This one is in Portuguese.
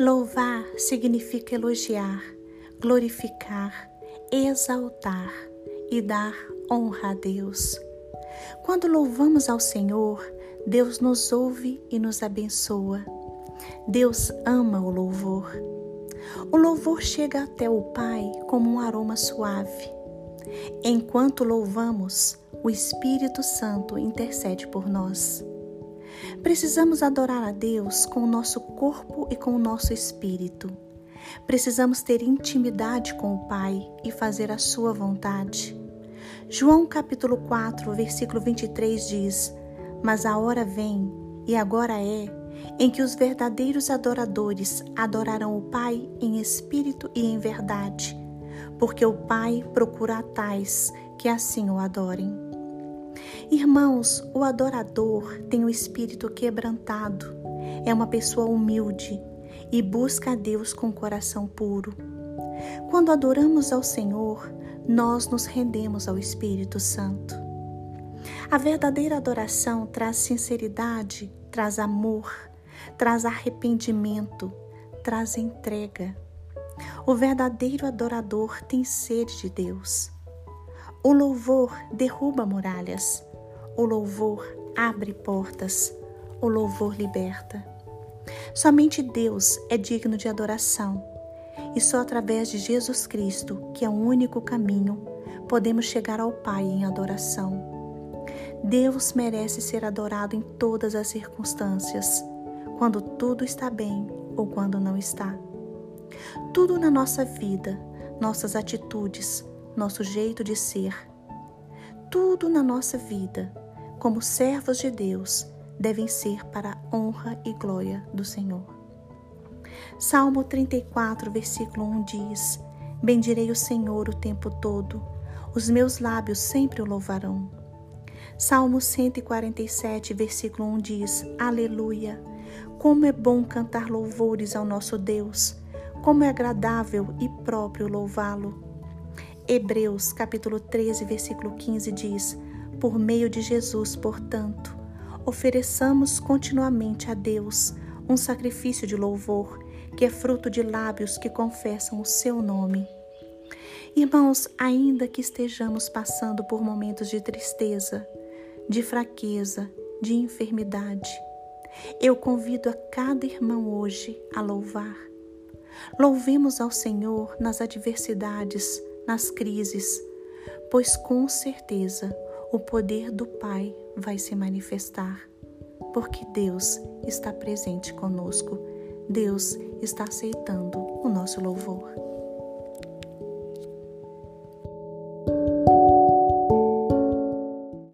Louvar significa elogiar, glorificar, exaltar e dar honra a Deus. Quando louvamos ao Senhor, Deus nos ouve e nos abençoa. Deus ama o louvor. O louvor chega até o Pai como um aroma suave. Enquanto louvamos, o Espírito Santo intercede por nós. Precisamos adorar a Deus com o nosso corpo e com o nosso espírito. Precisamos ter intimidade com o Pai e fazer a sua vontade. João capítulo 4, versículo 23 diz: Mas a hora vem, e agora é, em que os verdadeiros adoradores adorarão o Pai em espírito e em verdade, porque o Pai procura tais que assim o adorem. Irmãos, o adorador tem o espírito quebrantado, é uma pessoa humilde e busca a Deus com o coração puro. Quando adoramos ao Senhor, nós nos rendemos ao Espírito Santo. A verdadeira adoração traz sinceridade, traz amor, traz arrependimento, traz entrega. O verdadeiro adorador tem sede de Deus. O louvor derruba muralhas. O louvor abre portas. O louvor liberta. Somente Deus é digno de adoração e só através de Jesus Cristo, que é o único caminho, podemos chegar ao Pai em adoração. Deus merece ser adorado em todas as circunstâncias, quando tudo está bem ou quando não está. Tudo na nossa vida, nossas atitudes, nosso jeito de ser, tudo na nossa vida, como servos de Deus, devem ser para a honra e glória do Senhor. Salmo 34, versículo 1 diz: Bendirei o Senhor o tempo todo, os meus lábios sempre o louvarão. Salmo 147, versículo 1 diz: Aleluia! Como é bom cantar louvores ao nosso Deus, como é agradável e próprio louvá-lo. Hebreus, capítulo 13, versículo 15 diz: Por meio de Jesus, portanto, ofereçamos continuamente a Deus um sacrifício de louvor, que é fruto de lábios que confessam o seu nome. Irmãos, ainda que estejamos passando por momentos de tristeza, de fraqueza, de enfermidade, eu convido a cada irmão hoje a louvar. Louvemos ao Senhor nas adversidades, nas crises, pois com certeza o poder do Pai vai se manifestar porque Deus está presente conosco. Deus está aceitando o nosso louvor.